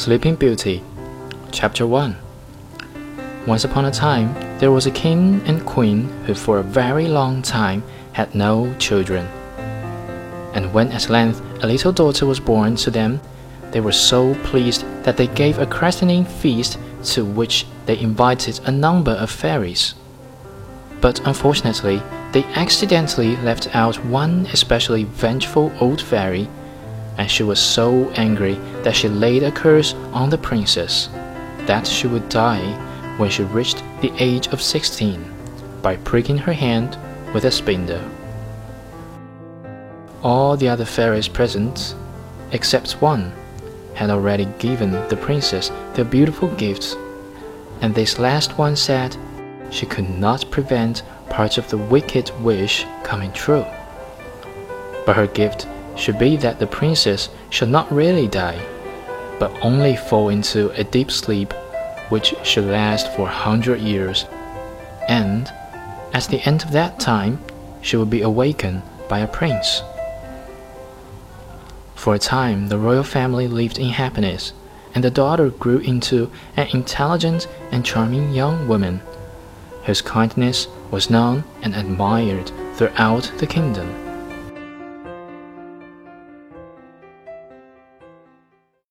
Sleeping Beauty, Chapter 1 Once upon a time, there was a king and queen who for a very long time had no children. And when at length a little daughter was born to them, they were so pleased that they gave a christening feast to which they invited a number of fairies. But unfortunately, they accidentally left out one especially vengeful old fairy and she was so angry that she laid a curse on the princess that she would die when she reached the age of sixteen by pricking her hand with a spindle. All the other fairies present, except one, had already given the princess their beautiful gifts, and this last one said she could not prevent part of the wicked wish coming true. But her gift should be that the princess should not really die, but only fall into a deep sleep which should last for a hundred years, and at the end of that time she would be awakened by a prince. For a time, the royal family lived in happiness, and the daughter grew into an intelligent and charming young woman, whose kindness was known and admired throughout the kingdom.